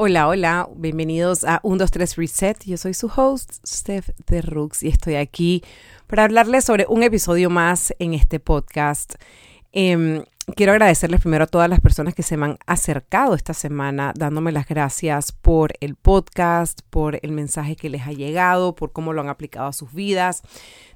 Hola, hola, bienvenidos a 1, 2, 3 Reset. Yo soy su host, Steph de Rooks, y estoy aquí para hablarles sobre un episodio más en este podcast. Em, quiero agradecerles primero a todas las personas que se me han acercado esta semana, dándome las gracias por el podcast, por el mensaje que les ha llegado, por cómo lo han aplicado a sus vidas.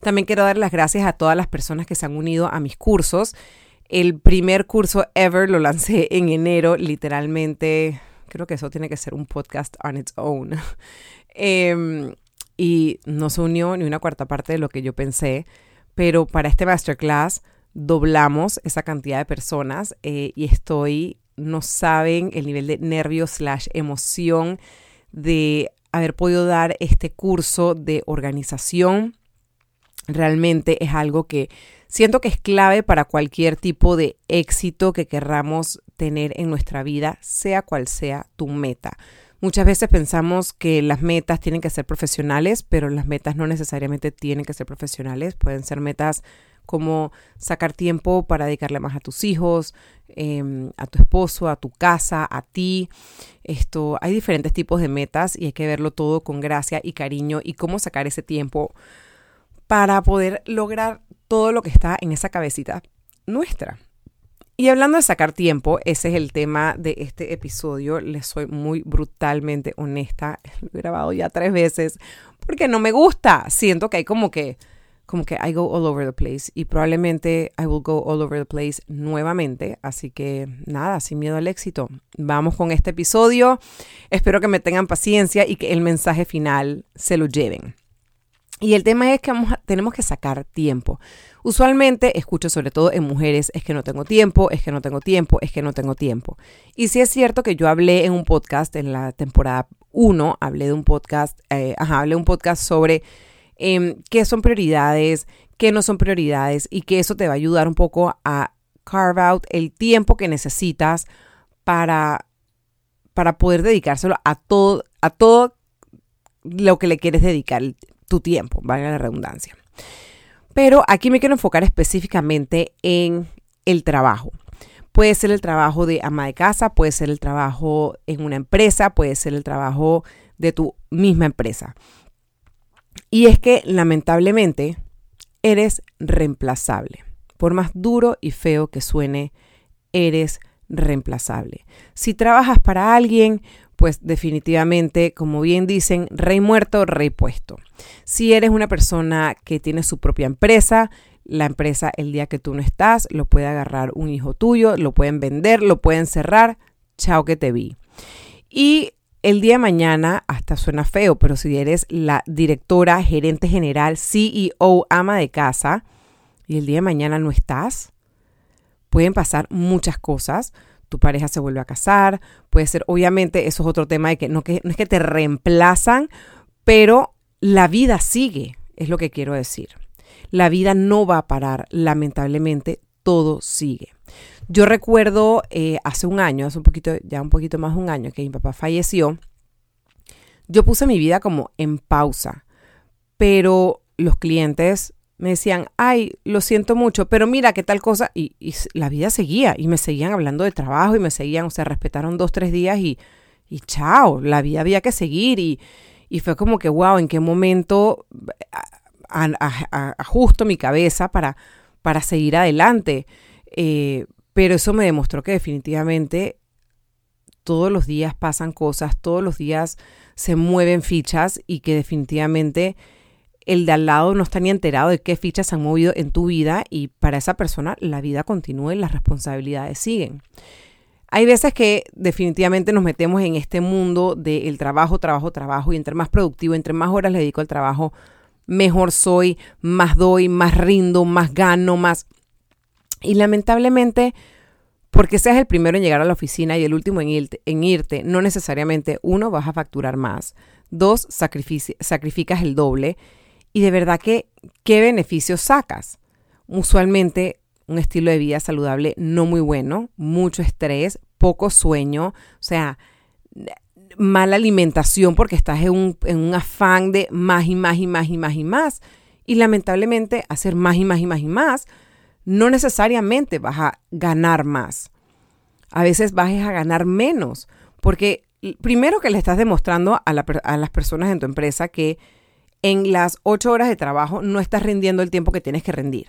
También quiero dar las gracias a todas las personas que se han unido a mis cursos. El primer curso ever lo lancé en enero, literalmente Creo que eso tiene que ser un podcast on its own. Em, y no se unió ni una cuarta parte de lo que yo pensé, pero para este masterclass doblamos esa cantidad de personas eh, y estoy, no saben el nivel de nervio slash emoción de haber podido dar este curso de organización. Realmente es algo que siento que es clave para cualquier tipo de éxito que querramos tener en nuestra vida, sea cual sea tu meta. Muchas veces pensamos que las metas tienen que ser profesionales, pero las metas no necesariamente tienen que ser profesionales. Pueden ser metas como sacar tiempo para dedicarle más a tus hijos, em, a tu esposo, a tu casa, a ti. Esto, hay diferentes tipos de metas y hay que verlo todo con gracia y cariño y cómo sacar ese tiempo para poder lograr todo lo que está en esa cabecita nuestra. Y hablando de sacar tiempo, ese es el tema de este episodio. Les soy muy brutalmente honesta. Lo he grabado ya tres veces porque no me gusta. Siento que hay como que, como que I go all over the place y probablemente I will go all over the place nuevamente. Así que nada, sin miedo al éxito. Vamos con este episodio. Espero que me tengan paciencia y que el mensaje final se lo lleven. Y el tema es que tenemos que sacar tiempo. Usualmente escucho sobre todo en mujeres, es que no tengo tiempo, es que no tengo tiempo, es que no tengo tiempo. Y sí es cierto que yo hablé en un podcast en la temporada 1, hablé de un podcast, eh, ajá, hablé de un podcast sobre em, qué son prioridades, qué no son prioridades y que eso te va a ayudar un poco a carve out el tiempo que necesitas para, para poder dedicárselo a todo, a todo lo que le quieres dedicar tu tiempo, valga la redundancia. Pero aquí me quiero enfocar específicamente en el trabajo. Puede ser el trabajo de ama de casa, puede ser el trabajo en una empresa, puede ser el trabajo de tu misma empresa. Y es que lamentablemente eres reemplazable. Por más duro y feo que suene, eres reemplazable. Si trabajas para alguien, pues definitivamente, como bien dicen, rey muerto, rey puesto. Si eres una persona que tiene su propia empresa, la empresa el día que tú no estás, lo puede agarrar un hijo tuyo, lo pueden vender, lo pueden cerrar, chao que te vi. Y el día de mañana, hasta suena feo, pero si eres la directora, gerente general, CEO, ama de casa, y el día de mañana no estás, pueden pasar muchas cosas tu pareja se vuelve a casar, puede ser, obviamente, eso es otro tema de que no, que no es que te reemplazan, pero la vida sigue, es lo que quiero decir. La vida no va a parar, lamentablemente, todo sigue. Yo recuerdo eh, hace un año, hace un poquito, ya un poquito más de un año que mi papá falleció, yo puse mi vida como en pausa, pero los clientes me decían, ay, lo siento mucho, pero mira qué tal cosa. Y, la vida seguía y me seguían hablando de trabajo y me seguían, o sea, respetaron dos, tres días y, y chao, la vida había que seguir. Y, y fue como que, wow, ¿en qué momento ajusto mi cabeza para, para seguir adelante? Eh, pero eso me demostró que definitivamente todos los días pasan cosas, todos los días se mueven fichas y que definitivamente el de al lado no está ni enterado de qué fichas se han movido en tu vida y para esa persona la vida continúa y las responsabilidades siguen. Hay veces que definitivamente nos metemos en este mundo del trabajo, trabajo, trabajo y entre más productivo, entre más horas le dedico al trabajo, mejor soy, más doy, más rindo, más gano, más... Y lamentablemente, porque seas el primero en llegar a la oficina y el último en irte, en irte no necesariamente, uno, vas a facturar más, dos, sacrificas el doble y de verdad que, ¿qué beneficios sacas? Usualmente un estilo de vida saludable no muy bueno, mucho estrés, poco sueño, o sea, mala alimentación porque estás en un, en un afán de más y más y más y más y más. Y lamentablemente hacer más y más y más y más, no necesariamente vas a ganar más. A veces vas a ganar menos, porque primero que le estás demostrando a, las personas en tu empresa que en las ocho horas de trabajo no estás rindiendo el tiempo que tienes que rendir.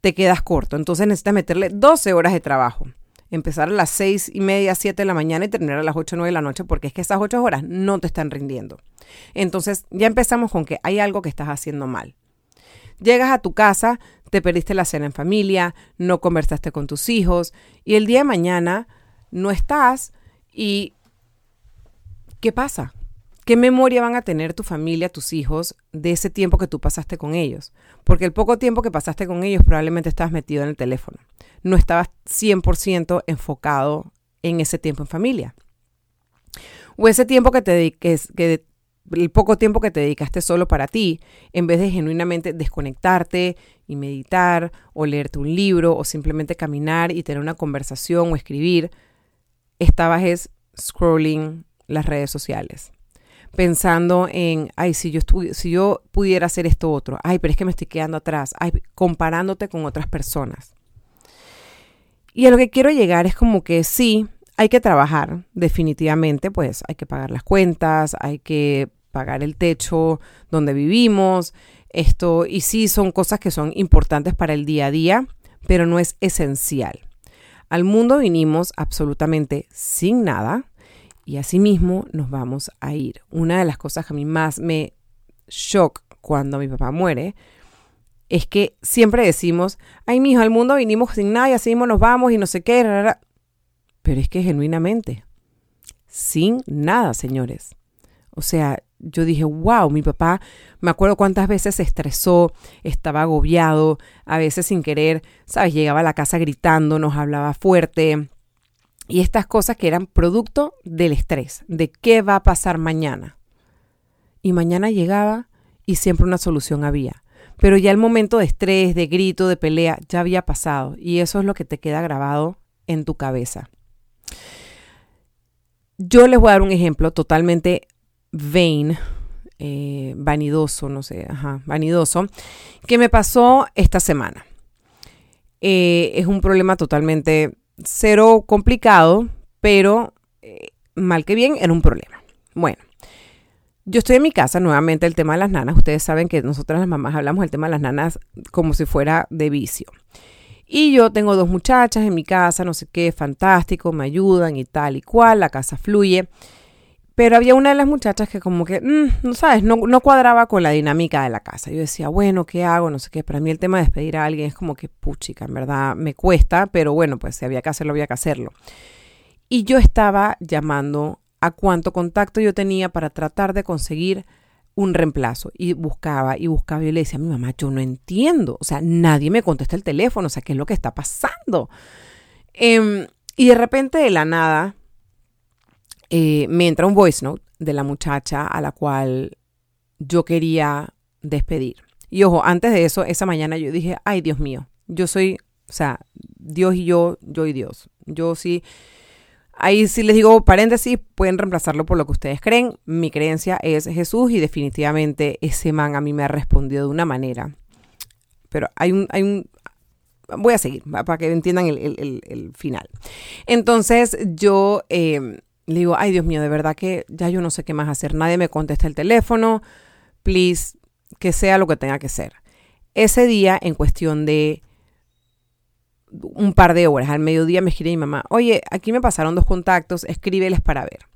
Te quedas corto. Entonces necesitas meterle 12 horas de trabajo. Empezar a las seis y media, siete de la mañana y terminar a las ocho, nueve de la noche, porque es que esas ocho horas no te están rindiendo. Entonces ya empezamos con que hay algo que estás haciendo mal. Llegas a tu casa, te perdiste la cena en familia, no conversaste con tus hijos y el día de mañana no estás y ¿qué pasa? ¿Qué memoria van a tener tu familia, tus hijos, de ese tiempo que tú pasaste con ellos? Porque el poco tiempo que pasaste con ellos probablemente estabas metido en el teléfono. No estabas 100% enfocado en ese tiempo en familia. O ese tiempo que te dediques, que el poco tiempo que te dedicaste solo para ti, en vez de genuinamente desconectarte y meditar o leerte un libro o simplemente caminar y tener una conversación o escribir, estabas es scrolling las redes sociales pensando en, ay, si yo, si yo pudiera hacer esto otro, ay, pero es que me estoy quedando atrás, ay, comparándote con otras personas. Y a lo que quiero llegar es como que sí, hay que trabajar, definitivamente, pues hay que pagar las cuentas, hay que pagar el techo donde vivimos, esto, y sí son cosas que son importantes para el día a día, pero no es esencial. Al mundo vinimos absolutamente sin nada, y asimismo nos vamos a ir. Una de las cosas que a mí más me shock cuando mi papá muere es que siempre decimos, ay, mijo, al mundo vinimos sin nada y así mismo nos vamos y no sé qué. Pero es que genuinamente, sin nada, señores. O sea, yo dije, wow, mi papá, me acuerdo cuántas veces se estresó, estaba agobiado, a veces sin querer, ¿sabes? Llegaba a la casa gritando, nos hablaba fuerte, y estas cosas que eran producto del estrés, de qué va a pasar mañana. Y mañana llegaba y siempre una solución había. Pero ya el momento de estrés, de grito, de pelea, ya había pasado. Y eso es lo que te queda grabado en tu cabeza. Yo les voy a dar un ejemplo totalmente vain, eh, vanidoso, no sé, ajá, vanidoso, que me pasó esta semana. Eh, es un problema totalmente cero complicado, pero eh, mal que bien era un problema. Bueno, yo estoy en mi casa, nuevamente el tema de las nanas. Ustedes saben que nosotras las mamás hablamos del tema de las nanas como si fuera de vicio. Y yo tengo dos muchachas en mi casa, no sé qué, fantástico, me ayudan y tal y cual, la casa fluye. Pero había una de las muchachas que como que, mm, no sabes, no, no, cuadraba con la dinámica de la casa. Yo decía, bueno, ¿qué hago? No sé qué. Para mí el tema de despedir a alguien es como que, puchica, en verdad me cuesta, pero bueno, pues si había que hacerlo, había que hacerlo. Y yo estaba llamando a cuánto contacto yo tenía para tratar de conseguir un reemplazo. Y buscaba y buscaba. Y le decía a mi mamá, yo no entiendo. O sea, nadie me contesta el teléfono. O sea, ¿qué es lo que está pasando? Em, y de repente, de la nada, eh, me entra un voice note de la muchacha a la cual yo quería despedir. Y ojo, antes de eso, esa mañana yo dije, ay Dios mío, yo soy, o sea, Dios y yo, yo y Dios. Yo sí, ahí sí les digo paréntesis, pueden reemplazarlo por lo que ustedes creen. Mi creencia es Jesús y definitivamente ese man a mí me ha respondido de una manera. Pero hay un, hay un, voy a seguir para que entiendan el, final. Entonces yo... Eh, le digo, ay Dios mío, de verdad que ya yo no sé qué más hacer. Nadie me contesta el teléfono. Please, que sea lo que tenga que ser. Ese día, en cuestión de un par de horas, al mediodía me escribe mi mamá, oye, aquí me pasaron dos contactos, escríbeles para ver.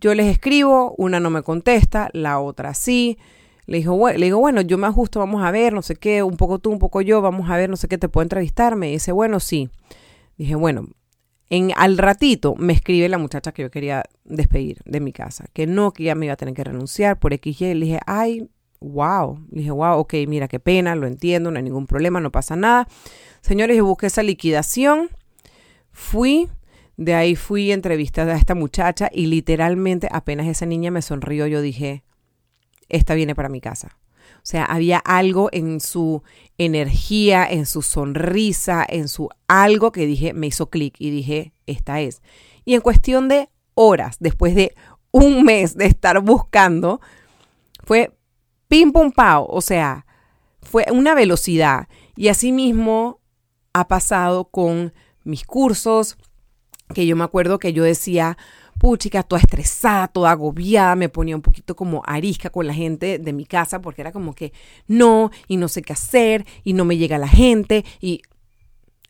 Yo les escribo, una no me contesta, la otra sí. Le, digo, le digo, bueno, yo me ajusto, vamos a ver, no sé qué, un poco tú, un poco yo, vamos a ver, no sé qué, te puedo entrevistar. Me dice, bueno, sí. Dije, bueno, en, al ratito me escribe la muchacha que yo quería despedir de mi casa, que no, que ya me iba a tener que renunciar por X y Le dije, ay, wow. Le dije, wow, ok, mira, qué pena, lo entiendo, no hay ningún problema, no pasa nada. Señores, yo busqué esa liquidación, fui, de ahí fui a entrevistar a esta muchacha y literalmente apenas esa niña me sonrió, yo dije, esta viene para mi casa. O sea, había algo en su energía, en su sonrisa, en su algo que dije, me hizo clic y dije, esta es. Y en cuestión de horas, después de un mes de estar buscando, fue pim pum pao, o sea, fue una velocidad. Y así mismo ha pasado con mis cursos, que yo me acuerdo que yo decía, puchica, toda estresada, toda agobiada, me ponía un poquito como arisca con la gente de mi casa porque era como que no, y no sé qué hacer, y no me llega la gente, y,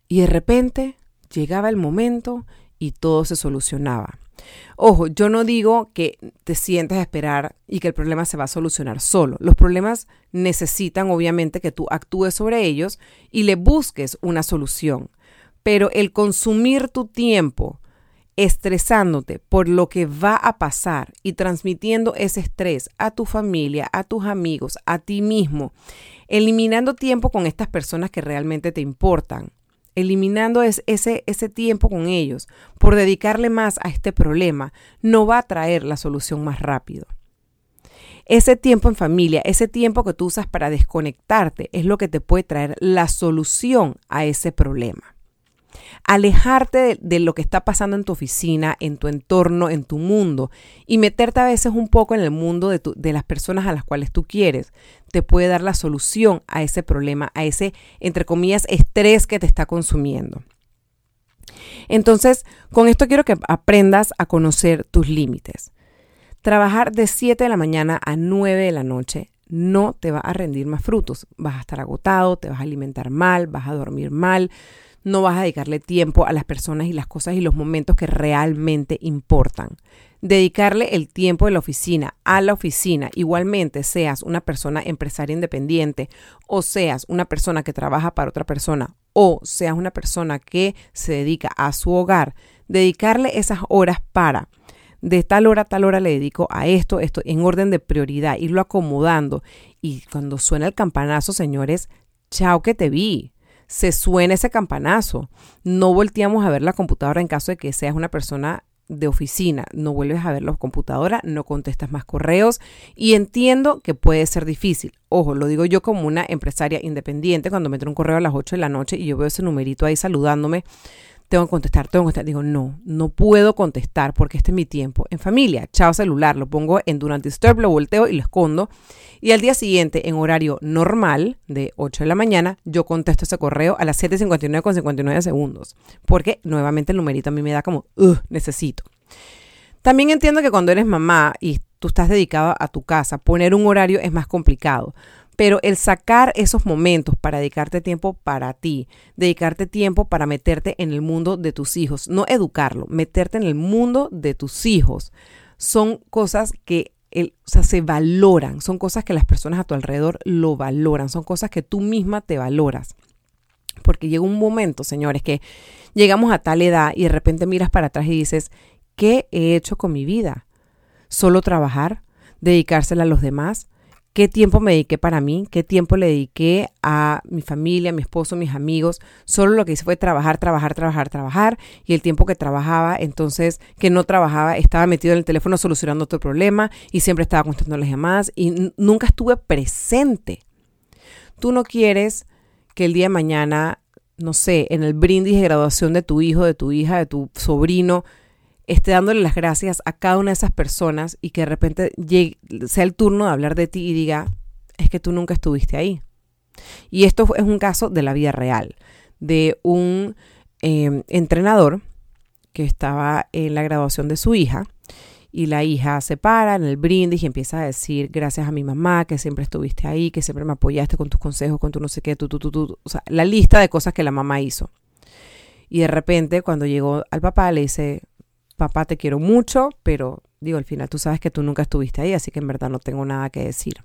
y de repente llegaba el momento y todo se solucionaba. Ojo, yo no digo que te sientes a esperar y que el problema se va a solucionar solo. Los problemas necesitan obviamente que tú actúes sobre ellos y le busques una solución. Pero el consumir tu tiempo estresándote por lo que va a pasar y transmitiendo ese estrés a tu familia, a tus amigos, a ti mismo, eliminando tiempo con estas personas que realmente te importan, eliminando ese, ese tiempo con ellos por dedicarle más a este problema, no va a traer la solución más rápido. Ese tiempo en familia, ese tiempo que tú usas para desconectarte, es lo que te puede traer la solución a ese problema alejarte de, lo que está pasando en tu oficina, en tu entorno, en tu mundo y meterte a veces un poco en el mundo de, de las personas a las cuales tú quieres, te puede dar la solución a ese problema, a ese, entre comillas, estrés que te está consumiendo. Entonces, con esto quiero que aprendas a conocer tus límites. Trabajar de 7 de la mañana a 9 de la noche no te va a rendir más frutos. Vas a estar agotado, te vas a alimentar mal, vas a dormir mal, no vas a dedicarle tiempo a las personas y las cosas y los momentos que realmente importan. Dedicarle el tiempo de la oficina a la oficina, igualmente seas una persona empresaria independiente o seas una persona que trabaja para otra persona o seas una persona que se dedica a su hogar, dedicarle esas horas para de tal hora a tal hora le dedico a esto, esto en orden de prioridad, irlo acomodando. Y cuando suena el campanazo, señores, chao que te vi se suena ese campanazo. No volteamos a ver la computadora en caso de que seas una persona de oficina, no vuelves a ver la computadora, no contestas más correos y entiendo que puede ser difícil. Ojo, lo digo yo como una empresaria independiente, cuando me un correo a las 8 de la noche y yo veo ese numerito ahí saludándome, tengo que contestar, tengo que contestar. Digo, no, no puedo contestar porque este es mi tiempo. En familia, chao celular, lo pongo en Durante Disturb, lo volteo y lo escondo. Y al día siguiente, en horario normal, de 8 de la mañana, yo contesto ese correo a las 7.59 con 59 segundos. Porque nuevamente el numerito a mí me da como, necesito. También entiendo que cuando eres mamá y tú estás dedicado a tu casa, poner un horario es más complicado. Pero el sacar esos momentos para dedicarte tiempo para ti, dedicarte tiempo para meterte en el mundo de tus hijos, no educarlo, meterte en el mundo de tus hijos, son cosas que se valoran, son cosas que las personas a tu alrededor lo valoran, son cosas que tú misma te valoras. Porque llega un momento, señores, que llegamos a tal edad y de repente miras para atrás y dices, ¿qué he hecho con mi vida? ¿Solo trabajar? ¿Dedicársela a los demás? Qué tiempo me dediqué para mí, qué tiempo le dediqué a mi familia, a mi esposo, a mis amigos. Solo lo que hice fue trabajar, trabajar, trabajar, trabajar. Y el tiempo que trabajaba, entonces, que no trabajaba, estaba metido en el teléfono solucionando otro problema y siempre estaba contestando las llamadas y nunca estuve presente. Tú no quieres que el día de mañana, no sé, en el brindis de graduación de tu hijo, de tu hija, de tu sobrino, esté dándole las gracias a cada una de esas personas y que de repente sea el turno de hablar de ti y diga, es que tú nunca estuviste ahí. Y esto es un caso de la vida real, de un em, entrenador que estaba en la graduación de su hija y la hija se para en el brindis y empieza a decir gracias a mi mamá que siempre estuviste ahí, que siempre me apoyaste con tus consejos, con tu no sé qué, tu, tu, tu, tu, o sea, la lista de cosas que la mamá hizo. Y de repente cuando llegó al papá le dice, papá, te quiero mucho, pero digo, al final tú sabes que tú nunca estuviste ahí, así que en verdad no tengo nada que decir.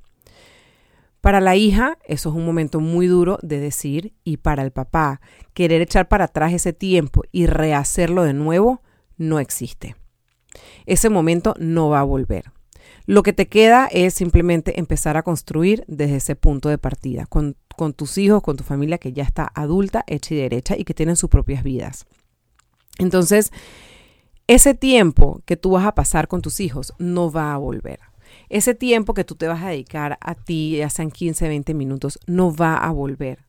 Para la hija, eso es un momento muy duro de decir, y para el papá, querer echar para atrás ese tiempo y rehacerlo de nuevo, no existe. Ese momento no va a volver. Lo que te queda es simplemente empezar a construir desde ese punto de partida, con, con tus hijos, con tu familia que ya está adulta, hecha y derecha y que tienen sus propias vidas. Entonces, ese tiempo que tú vas a pasar con tus hijos no va a volver. Ese tiempo que tú te vas a dedicar a ti, ya sean 15, 20 minutos, no va a volver.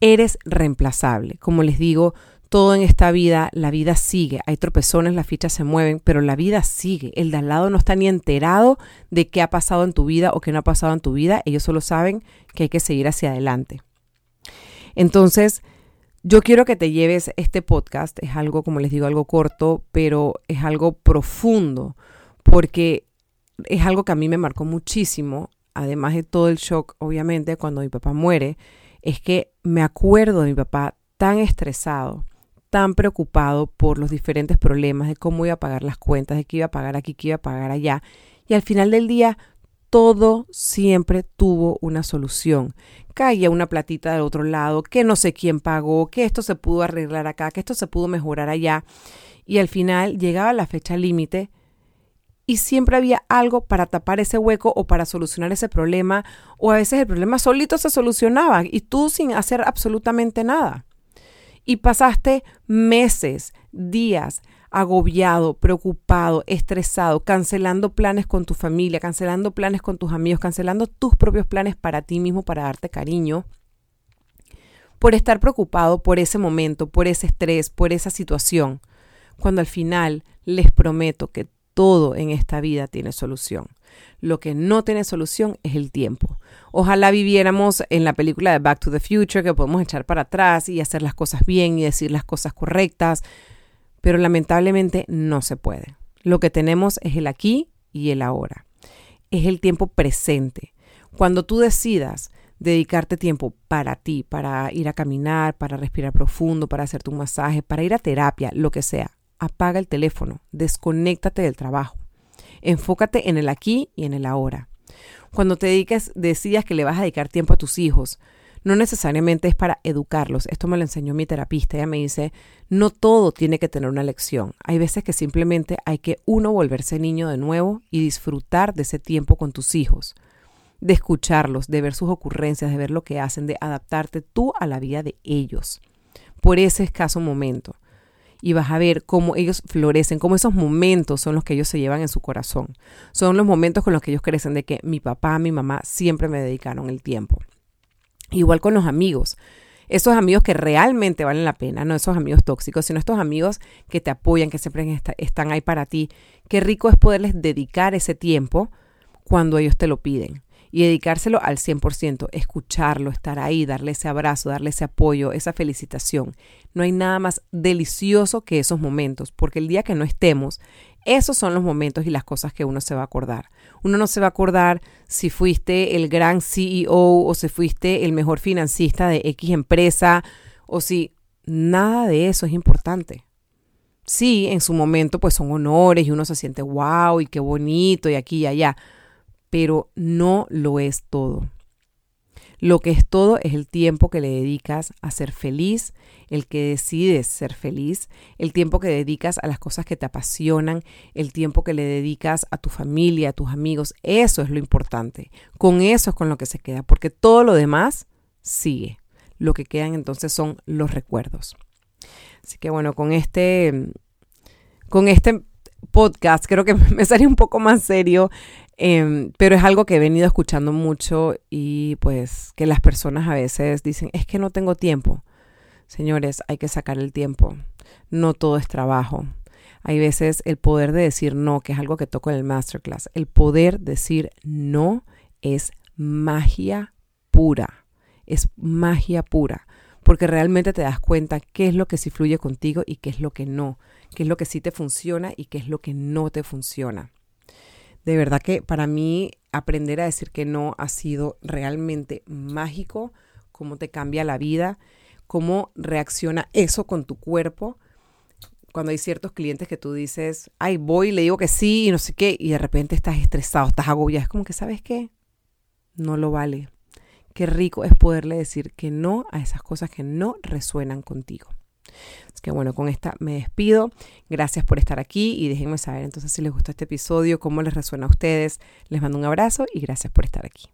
Eres reemplazable. Como les digo, todo en esta vida, la vida sigue. Hay tropezones, las fichas se mueven, pero la vida sigue. El de al lado no está ni enterado de qué ha pasado en tu vida o qué no ha pasado en tu vida. Ellos solo saben que hay que seguir hacia adelante. Entonces, yo quiero que te lleves este podcast, es algo, como les digo, algo corto, pero es algo profundo, porque es algo que a mí me marcó muchísimo, además de todo el shock, obviamente, cuando mi papá muere, es que me acuerdo de mi papá tan estresado, tan preocupado por los diferentes problemas, de cómo iba a pagar las cuentas, de qué iba a pagar aquí, qué iba a pagar allá. Y al final del día, todo siempre tuvo una solución. Caía una platita del otro lado, que no sé quién pagó, que esto se pudo arreglar acá, que esto se pudo mejorar allá. Y al final llegaba la fecha límite y siempre había algo para tapar ese hueco o para solucionar ese problema, o a veces el problema solito se solucionaba y tú sin hacer absolutamente nada. Y pasaste meses, días, agobiado, preocupado, estresado, cancelando planes con tu familia, cancelando planes con tus amigos, cancelando tus propios planes para ti mismo, para darte cariño, por estar preocupado por ese momento, por ese estrés, por esa situación, cuando al final les prometo que todo en esta vida tiene solución. Lo que no tiene solución es el tiempo. Ojalá viviéramos en la película de Back to the Future, que podemos echar para atrás y hacer las cosas bien y decir las cosas correctas, pero lamentablemente no se puede. Lo que tenemos es el aquí y el ahora. Es el tiempo presente. Cuando tú decidas dedicarte tiempo para ti, para ir a caminar, para respirar profundo, para hacerte un masaje, para ir a terapia, lo que sea, apaga el teléfono, desconéctate del trabajo. Enfócate en el aquí y en el ahora. Cuando te dediques, decidas que le vas a dedicar tiempo a tus hijos, no necesariamente es para educarlos. Esto me lo enseñó mi terapista. Ella me dice, no todo tiene que tener una lección. Hay veces que simplemente hay que uno volverse niño de nuevo y disfrutar de ese tiempo con tus hijos, de escucharlos, de ver sus ocurrencias, de ver lo que hacen, de adaptarte tú a la vida de ellos por ese escaso momento. Y vas a ver cómo ellos florecen, cómo esos momentos son los que ellos se llevan en su corazón. Son los momentos con los que ellos crecen de que mi papá, mi mamá siempre me dedicaron el tiempo. Igual con los amigos. Esos amigos que realmente valen la pena, no esos amigos tóxicos, sino estos amigos que te apoyan, que siempre están ahí para ti. Qué rico es poderles dedicar ese tiempo cuando ellos te lo piden y dedicárselo al 100%, escucharlo, estar ahí, darle ese abrazo, darle ese apoyo, esa felicitación. No hay nada más delicioso que esos momentos, porque el día que no estemos, esos son los momentos y las cosas que uno se va a acordar. Uno no se va a acordar si fuiste el gran CEO o si fuiste el mejor financista de X empresa o si nada de eso es importante. Sí, en su momento pues son honores y uno se siente wow y qué bonito y aquí y allá, pero no lo es todo. Lo que es todo es el tiempo que le dedicas a ser feliz, el que decides ser feliz, el tiempo que dedicas a las cosas que te apasionan, el tiempo que le dedicas a tu familia, a tus amigos. Eso es lo importante. Con eso es con lo que se queda, porque todo lo demás sigue. Lo que quedan entonces son los recuerdos. Así que bueno, con este, con este podcast creo que me salió un poco más serio. Em, pero es algo que he venido escuchando mucho y pues que las personas a veces dicen, es que no tengo tiempo. Señores, hay que sacar el tiempo. No todo es trabajo. Hay veces el poder de decir no, que es algo que toco en el masterclass. El poder decir no es magia pura. Es magia pura. Porque realmente te das cuenta qué es lo que sí fluye contigo y qué es lo que no. Qué es lo que sí te funciona y qué es lo que no te funciona. De verdad que para mí aprender a decir que no ha sido realmente mágico, cómo te cambia la vida, cómo reacciona eso con tu cuerpo. Cuando hay ciertos clientes que tú dices, ay, voy, le digo que sí y no sé qué, y de repente estás estresado, estás agobiado, es como que, ¿sabes qué? No lo vale. Qué rico es poderle decir que no a esas cosas que no resuenan contigo que bueno, con esta me despido. Gracias por estar aquí y déjenme saber entonces si les gustó este episodio, cómo les resuena a ustedes. Les mando un abrazo y gracias por estar aquí.